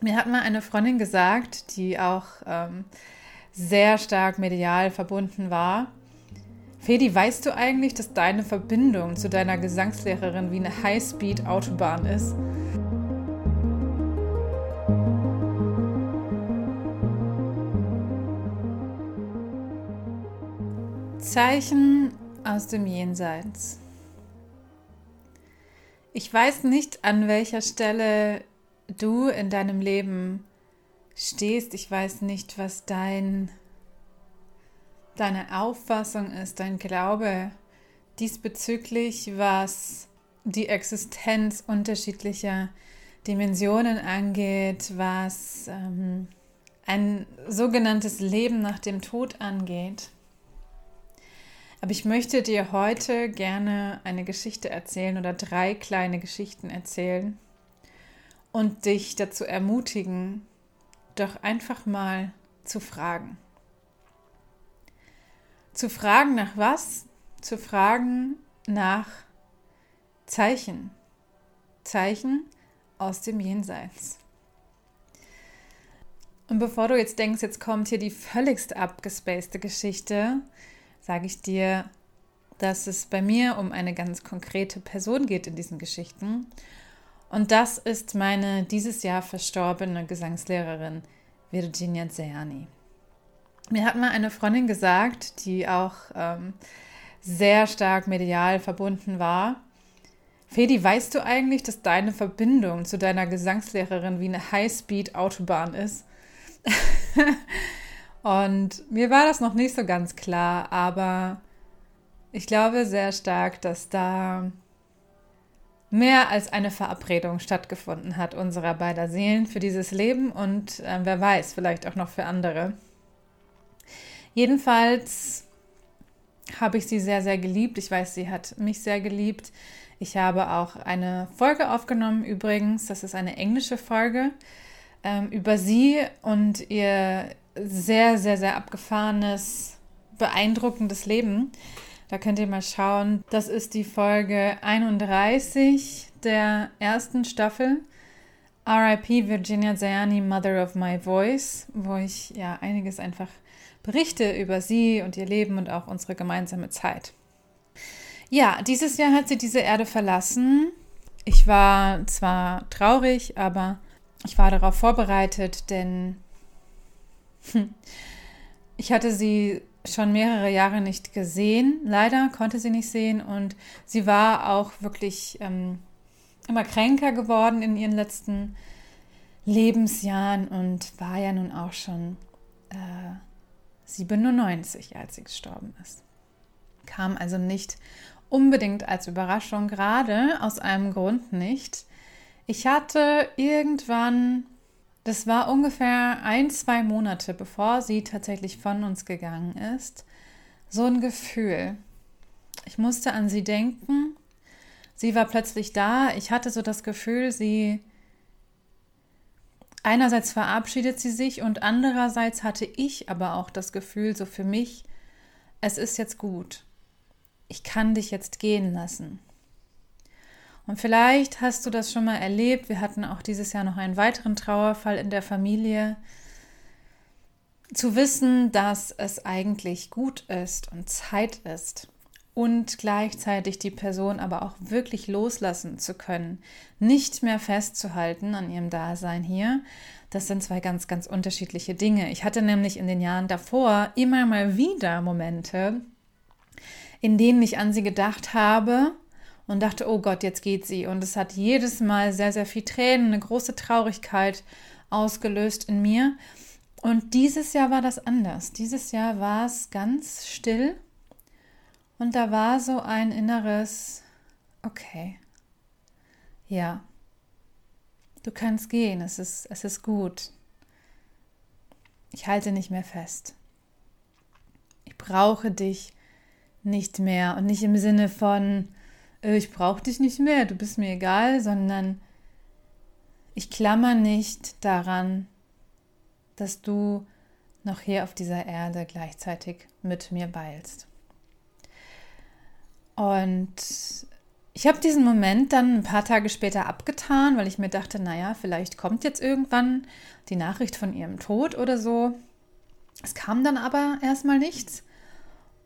Mir hat mal eine Freundin gesagt, die auch ähm, sehr stark medial verbunden war. Fedi, weißt du eigentlich, dass deine Verbindung zu deiner Gesangslehrerin wie eine Highspeed-Autobahn ist? Zeichen aus dem Jenseits. Ich weiß nicht, an welcher Stelle du in deinem Leben stehst. Ich weiß nicht, was dein, deine Auffassung ist, dein Glaube diesbezüglich, was die Existenz unterschiedlicher Dimensionen angeht, was ähm, ein sogenanntes Leben nach dem Tod angeht. Aber ich möchte dir heute gerne eine Geschichte erzählen oder drei kleine Geschichten erzählen, und dich dazu ermutigen, doch einfach mal zu fragen. Zu fragen nach was? Zu fragen nach Zeichen. Zeichen aus dem Jenseits. Und bevor du jetzt denkst, jetzt kommt hier die völligst abgespacede Geschichte, sage ich dir, dass es bei mir um eine ganz konkrete Person geht in diesen Geschichten und das ist meine dieses Jahr verstorbene Gesangslehrerin Virginia Zeani. Mir hat mal eine Freundin gesagt, die auch ähm, sehr stark medial verbunden war. Fedi, weißt du eigentlich, dass deine Verbindung zu deiner Gesangslehrerin wie eine Highspeed-Autobahn ist? Und mir war das noch nicht so ganz klar, aber ich glaube sehr stark, dass da mehr als eine Verabredung stattgefunden hat unserer beider Seelen für dieses Leben und äh, wer weiß, vielleicht auch noch für andere. Jedenfalls habe ich sie sehr, sehr geliebt. Ich weiß, sie hat mich sehr geliebt. Ich habe auch eine Folge aufgenommen übrigens. Das ist eine englische Folge ähm, über sie und ihr sehr, sehr, sehr abgefahrenes, beeindruckendes Leben. Da könnt ihr mal schauen. Das ist die Folge 31 der ersten Staffel. RIP Virginia Zayani, Mother of My Voice, wo ich ja einiges einfach berichte über sie und ihr Leben und auch unsere gemeinsame Zeit. Ja, dieses Jahr hat sie diese Erde verlassen. Ich war zwar traurig, aber ich war darauf vorbereitet, denn ich hatte sie schon mehrere Jahre nicht gesehen. Leider konnte sie nicht sehen und sie war auch wirklich ähm, immer kränker geworden in ihren letzten Lebensjahren und war ja nun auch schon äh, 97, als sie gestorben ist. Kam also nicht unbedingt als Überraschung, gerade aus einem Grund nicht. Ich hatte irgendwann das war ungefähr ein, zwei Monate, bevor sie tatsächlich von uns gegangen ist. So ein Gefühl. Ich musste an sie denken. Sie war plötzlich da. Ich hatte so das Gefühl, sie einerseits verabschiedet sie sich und andererseits hatte ich aber auch das Gefühl, so für mich, es ist jetzt gut. Ich kann dich jetzt gehen lassen. Und vielleicht hast du das schon mal erlebt. Wir hatten auch dieses Jahr noch einen weiteren Trauerfall in der Familie. Zu wissen, dass es eigentlich gut ist und Zeit ist und gleichzeitig die Person aber auch wirklich loslassen zu können, nicht mehr festzuhalten an ihrem Dasein hier. Das sind zwei ganz, ganz unterschiedliche Dinge. Ich hatte nämlich in den Jahren davor immer mal wieder Momente, in denen ich an sie gedacht habe und dachte, oh Gott, jetzt geht sie. Und es hat jedes Mal sehr, sehr viel Tränen, eine große Traurigkeit ausgelöst in mir. Und dieses Jahr war das anders. Dieses Jahr war es ganz still und da war so ein inneres, okay, ja, du kannst gehen, es ist, es ist gut. Ich halte nicht mehr fest. Ich brauche dich nicht mehr und nicht im Sinne von, ich brauche dich nicht mehr, du bist mir egal, sondern ich klammer nicht daran, dass du noch hier auf dieser Erde gleichzeitig mit mir weilst. Und ich habe diesen Moment dann ein paar Tage später abgetan, weil ich mir dachte, naja, vielleicht kommt jetzt irgendwann die Nachricht von ihrem Tod oder so. Es kam dann aber erstmal nichts.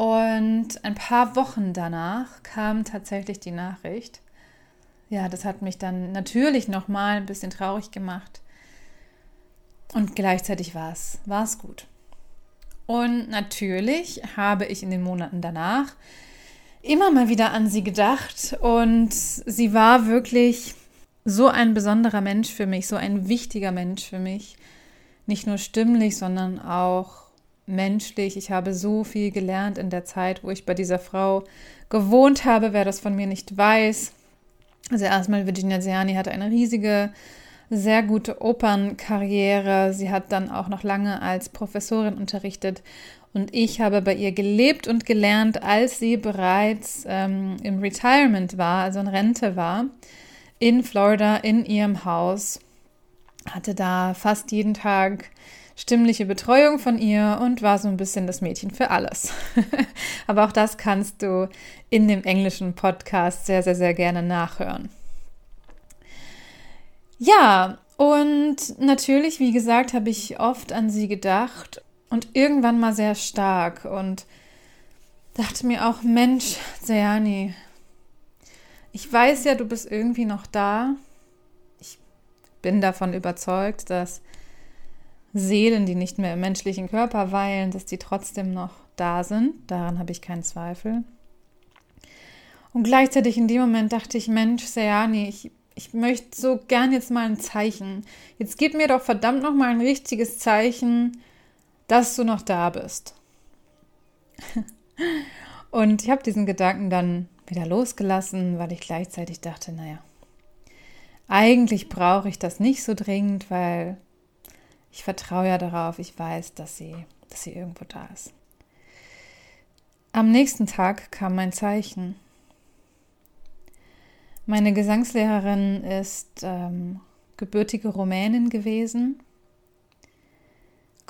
Und ein paar Wochen danach kam tatsächlich die Nachricht. Ja, das hat mich dann natürlich nochmal ein bisschen traurig gemacht. Und gleichzeitig war es, war es gut. Und natürlich habe ich in den Monaten danach immer mal wieder an sie gedacht und sie war wirklich so ein besonderer Mensch für mich, so ein wichtiger Mensch für mich. Nicht nur stimmlich, sondern auch menschlich. Ich habe so viel gelernt in der Zeit, wo ich bei dieser Frau gewohnt habe, wer das von mir nicht weiß. Also erstmal Virginia Ziani hatte eine riesige, sehr gute Opernkarriere. Sie hat dann auch noch lange als Professorin unterrichtet und ich habe bei ihr gelebt und gelernt, als sie bereits ähm, im Retirement war, also in Rente war, in Florida, in ihrem Haus. Hatte da fast jeden Tag stimmliche Betreuung von ihr und war so ein bisschen das Mädchen für alles. Aber auch das kannst du in dem englischen Podcast sehr, sehr, sehr gerne nachhören. Ja, und natürlich, wie gesagt, habe ich oft an sie gedacht und irgendwann mal sehr stark und dachte mir auch, Mensch, Seani, ich weiß ja, du bist irgendwie noch da. Ich bin davon überzeugt, dass Seelen, die nicht mehr im menschlichen Körper weilen, dass die trotzdem noch da sind. Daran habe ich keinen Zweifel. Und gleichzeitig in dem Moment dachte ich, Mensch, Seani, ich, ich möchte so gern jetzt mal ein Zeichen. Jetzt gib mir doch verdammt noch mal ein richtiges Zeichen, dass du noch da bist. Und ich habe diesen Gedanken dann wieder losgelassen, weil ich gleichzeitig dachte, naja, eigentlich brauche ich das nicht so dringend, weil ich vertraue ja darauf, ich weiß, dass sie, dass sie irgendwo da ist. Am nächsten Tag kam mein Zeichen. Meine Gesangslehrerin ist ähm, gebürtige Rumänin gewesen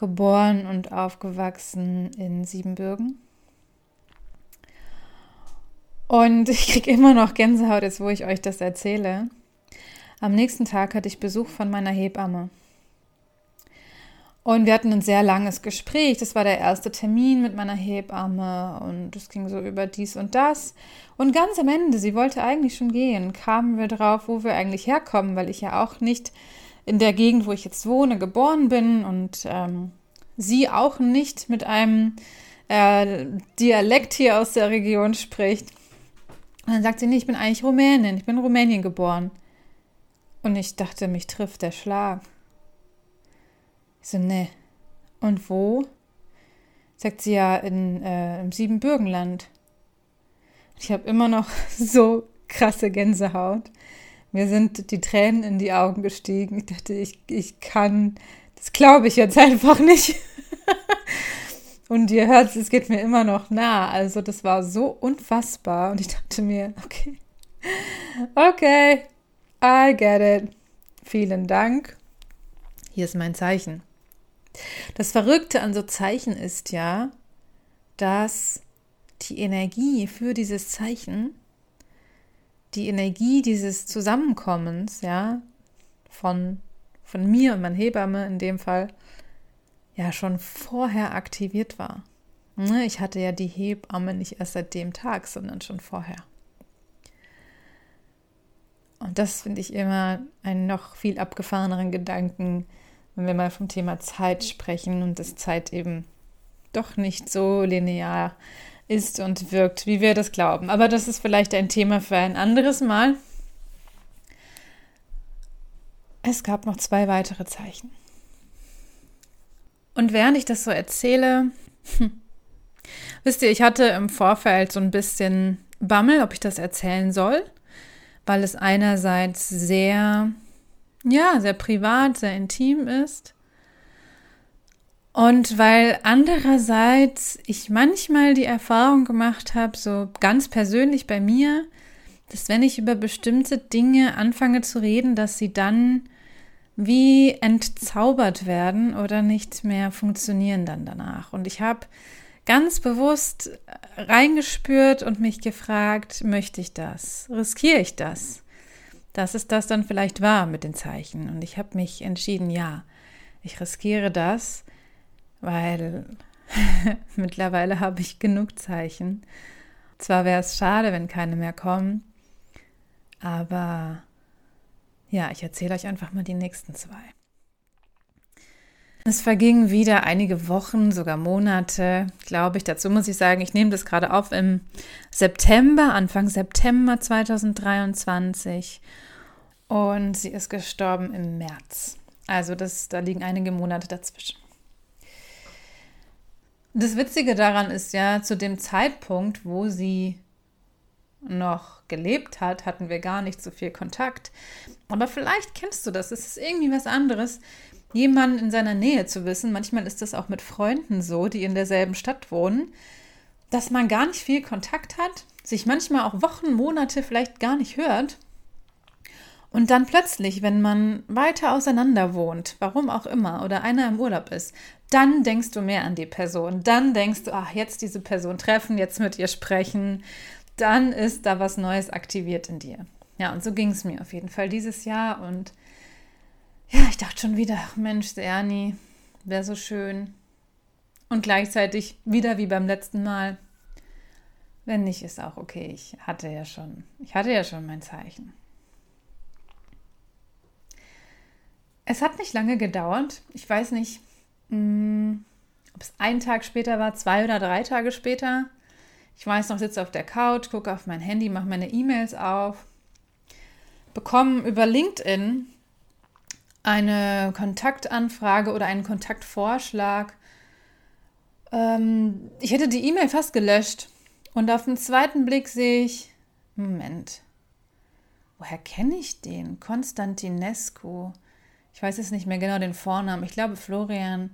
geboren und aufgewachsen in Siebenbürgen. Und ich kriege immer noch Gänsehaut, jetzt wo ich euch das erzähle. Am nächsten Tag hatte ich Besuch von meiner Hebamme. Und wir hatten ein sehr langes Gespräch. Das war der erste Termin mit meiner Hebamme und es ging so über dies und das. Und ganz am Ende, sie wollte eigentlich schon gehen, kamen wir drauf, wo wir eigentlich herkommen, weil ich ja auch nicht in der Gegend, wo ich jetzt wohne, geboren bin und ähm, sie auch nicht mit einem äh, Dialekt hier aus der Region spricht. Und dann sagt sie, nee, ich bin eigentlich Rumänin, ich bin in Rumänien geboren. Und ich dachte, mich trifft der Schlag. Ich so, nee. Und wo? Sagt sie ja in, äh, im Siebenbürgenland. Ich habe immer noch so krasse Gänsehaut. Mir sind die Tränen in die Augen gestiegen. Ich dachte, ich, ich kann, das glaube ich jetzt einfach nicht. und ihr hört, es geht mir immer noch nah. Also das war so unfassbar. Und ich dachte mir, okay, okay, I get it. Vielen Dank. Hier ist mein Zeichen. Das Verrückte an so Zeichen ist ja, dass die Energie für dieses Zeichen die Energie dieses Zusammenkommens, ja, von, von mir und meiner Hebamme in dem Fall, ja schon vorher aktiviert war. Ne, ich hatte ja die Hebamme nicht erst seit dem Tag, sondern schon vorher. Und das finde ich immer einen noch viel abgefahreneren Gedanken, wenn wir mal vom Thema Zeit sprechen und dass Zeit eben doch nicht so linear ist und wirkt, wie wir das glauben. Aber das ist vielleicht ein Thema für ein anderes Mal. Es gab noch zwei weitere Zeichen. Und während ich das so erzähle, wisst ihr, ich hatte im Vorfeld so ein bisschen Bammel, ob ich das erzählen soll, weil es einerseits sehr, ja, sehr privat, sehr intim ist und weil andererseits ich manchmal die Erfahrung gemacht habe, so ganz persönlich bei mir, dass wenn ich über bestimmte Dinge anfange zu reden, dass sie dann wie entzaubert werden oder nicht mehr funktionieren dann danach. Und ich habe ganz bewusst reingespürt und mich gefragt, möchte ich das? Riskiere ich das? Dass es das dann vielleicht war mit den Zeichen. Und ich habe mich entschieden, ja, ich riskiere das, weil mittlerweile habe ich genug Zeichen. Zwar wäre es schade, wenn keine mehr kommen, aber ja, ich erzähle euch einfach mal die nächsten zwei. Es vergingen wieder einige Wochen, sogar Monate, glaube ich. Dazu muss ich sagen, ich nehme das gerade auf im September, Anfang September 2023. Und sie ist gestorben im März. Also das, da liegen einige Monate dazwischen. Das Witzige daran ist ja, zu dem Zeitpunkt, wo sie noch gelebt hat, hatten wir gar nicht so viel Kontakt. Aber vielleicht kennst du das. Es ist irgendwie was anderes, jemanden in seiner Nähe zu wissen. Manchmal ist das auch mit Freunden so, die in derselben Stadt wohnen, dass man gar nicht viel Kontakt hat, sich manchmal auch Wochen, Monate vielleicht gar nicht hört. Und dann plötzlich, wenn man weiter auseinander wohnt, warum auch immer, oder einer im Urlaub ist, dann denkst du mehr an die Person. Dann denkst du, ach, jetzt diese Person treffen, jetzt mit ihr sprechen. Dann ist da was Neues aktiviert in dir. Ja, und so ging es mir auf jeden Fall dieses Jahr. Und ja, ich dachte schon wieder, Mensch, Ernie, wäre so schön. Und gleichzeitig wieder wie beim letzten Mal. Wenn nicht, ist auch okay. Ich hatte ja schon, ich hatte ja schon mein Zeichen. Es hat nicht lange gedauert. Ich weiß nicht, hm, ob es einen Tag später war, zwei oder drei Tage später. Ich weiß noch, sitze auf der Couch, gucke auf mein Handy, mache meine E-Mails auf, bekomme über LinkedIn eine Kontaktanfrage oder einen Kontaktvorschlag. Ähm, ich hätte die E-Mail fast gelöscht und auf den zweiten Blick sehe ich, Moment, woher kenne ich den? Konstantinescu. Ich weiß jetzt nicht mehr genau den Vornamen. Ich glaube Florian,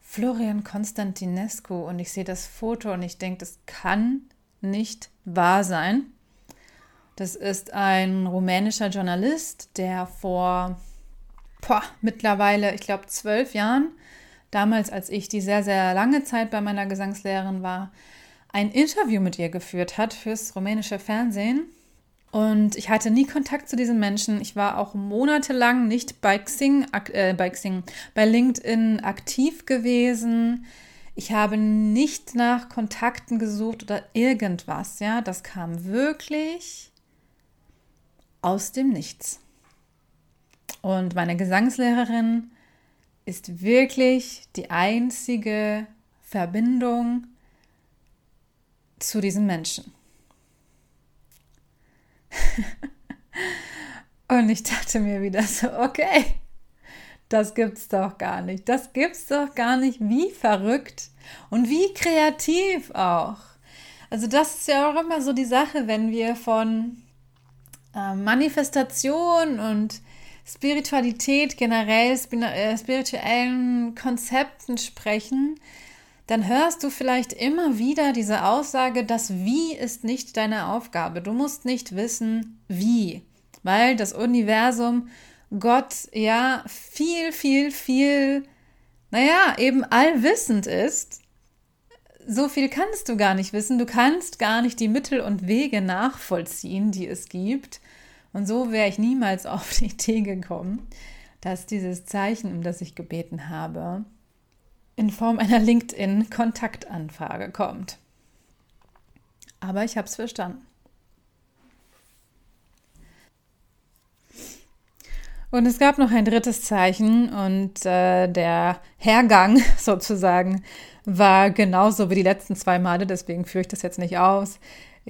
Florian Konstantinescu. Und ich sehe das Foto und ich denke, das kann nicht wahr sein. Das ist ein rumänischer Journalist, der vor boah, mittlerweile, ich glaube, zwölf Jahren, damals, als ich die sehr, sehr lange Zeit bei meiner Gesangslehrerin war, ein Interview mit ihr geführt hat fürs rumänische Fernsehen. Und ich hatte nie Kontakt zu diesen Menschen. Ich war auch monatelang nicht bei Xing, äh, bei Xing, bei LinkedIn aktiv gewesen. Ich habe nicht nach Kontakten gesucht oder irgendwas. Ja, das kam wirklich aus dem Nichts. Und meine Gesangslehrerin ist wirklich die einzige Verbindung zu diesem Menschen. Und ich dachte mir wieder so, okay, das gibt's doch gar nicht. Das gibt's doch gar nicht. Wie verrückt und wie kreativ auch. Also das ist ja auch immer so die Sache, wenn wir von äh, Manifestation und Spiritualität generell, äh, spirituellen Konzepten sprechen, dann hörst du vielleicht immer wieder diese Aussage, das Wie ist nicht deine Aufgabe. Du musst nicht wissen, wie, weil das Universum, Gott ja viel, viel, viel, naja, eben allwissend ist. So viel kannst du gar nicht wissen. Du kannst gar nicht die Mittel und Wege nachvollziehen, die es gibt. Und so wäre ich niemals auf die Idee gekommen, dass dieses Zeichen, um das ich gebeten habe, in Form einer LinkedIn-Kontaktanfrage kommt. Aber ich habe es verstanden. Und es gab noch ein drittes Zeichen und äh, der Hergang sozusagen war genauso wie die letzten zwei Male, deswegen führe ich das jetzt nicht aus.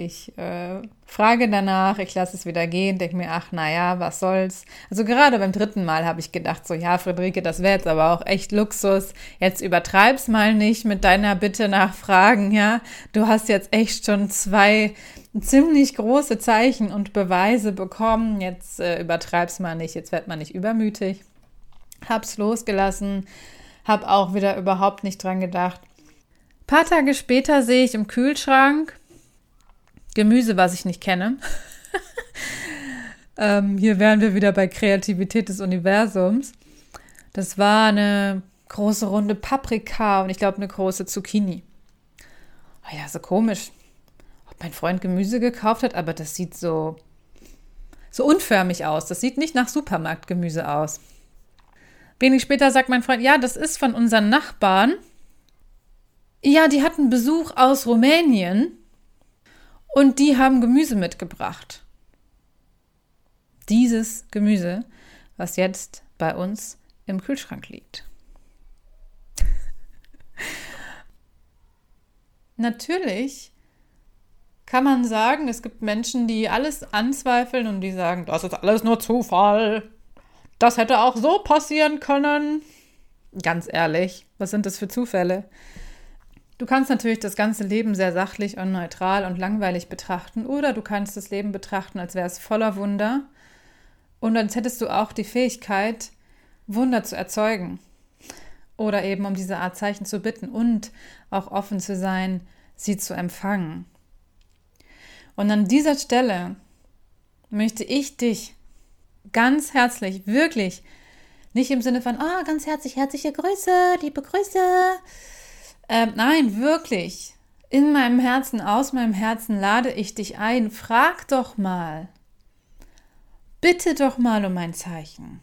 Ich äh, frage danach, ich lasse es wieder gehen, denke mir, ach naja, was soll's. Also gerade beim dritten Mal habe ich gedacht, so ja, Friederike, das wäre jetzt aber auch echt Luxus. Jetzt übertreib's mal nicht mit deiner Bitte nach Fragen, ja. Du hast jetzt echt schon zwei ziemlich große Zeichen und Beweise bekommen. Jetzt äh, übertreib's mal nicht, jetzt wird man nicht übermütig. Hab's losgelassen, hab auch wieder überhaupt nicht dran gedacht. Ein paar Tage später sehe ich im Kühlschrank Gemüse, was ich nicht kenne. ähm, hier wären wir wieder bei Kreativität des Universums. Das war eine große runde Paprika und ich glaube eine große Zucchini. oh ja, so komisch, ob mein Freund Gemüse gekauft hat, aber das sieht so, so unförmig aus. Das sieht nicht nach Supermarktgemüse aus. Wenig später sagt mein Freund, ja, das ist von unseren Nachbarn. Ja, die hatten Besuch aus Rumänien und die haben Gemüse mitgebracht. Dieses Gemüse, was jetzt bei uns im Kühlschrank liegt. Natürlich kann man sagen, es gibt Menschen, die alles anzweifeln und die sagen, das ist alles nur Zufall. Das hätte auch so passieren können. Ganz ehrlich, was sind das für Zufälle? Du kannst natürlich das ganze Leben sehr sachlich und neutral und langweilig betrachten oder du kannst das Leben betrachten, als wäre es voller Wunder und dann hättest du auch die Fähigkeit, Wunder zu erzeugen oder eben um diese Art Zeichen zu bitten und auch offen zu sein, sie zu empfangen. Und an dieser Stelle möchte ich dich ganz herzlich, wirklich, nicht im Sinne von, oh, ganz herzlich, herzliche Grüße, liebe Grüße. Ähm, nein, wirklich. In meinem Herzen, aus meinem Herzen lade ich dich ein. Frag doch mal. Bitte doch mal um ein Zeichen.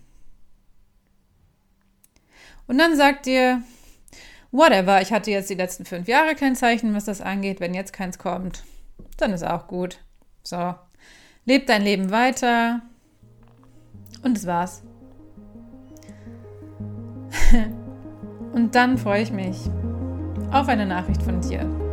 Und dann sagt dir, whatever, ich hatte jetzt die letzten fünf Jahre kein Zeichen, was das angeht. Wenn jetzt keins kommt, dann ist auch gut. So, leb dein Leben weiter, und das war's. Und dann freue ich mich auf eine Nachricht von dir.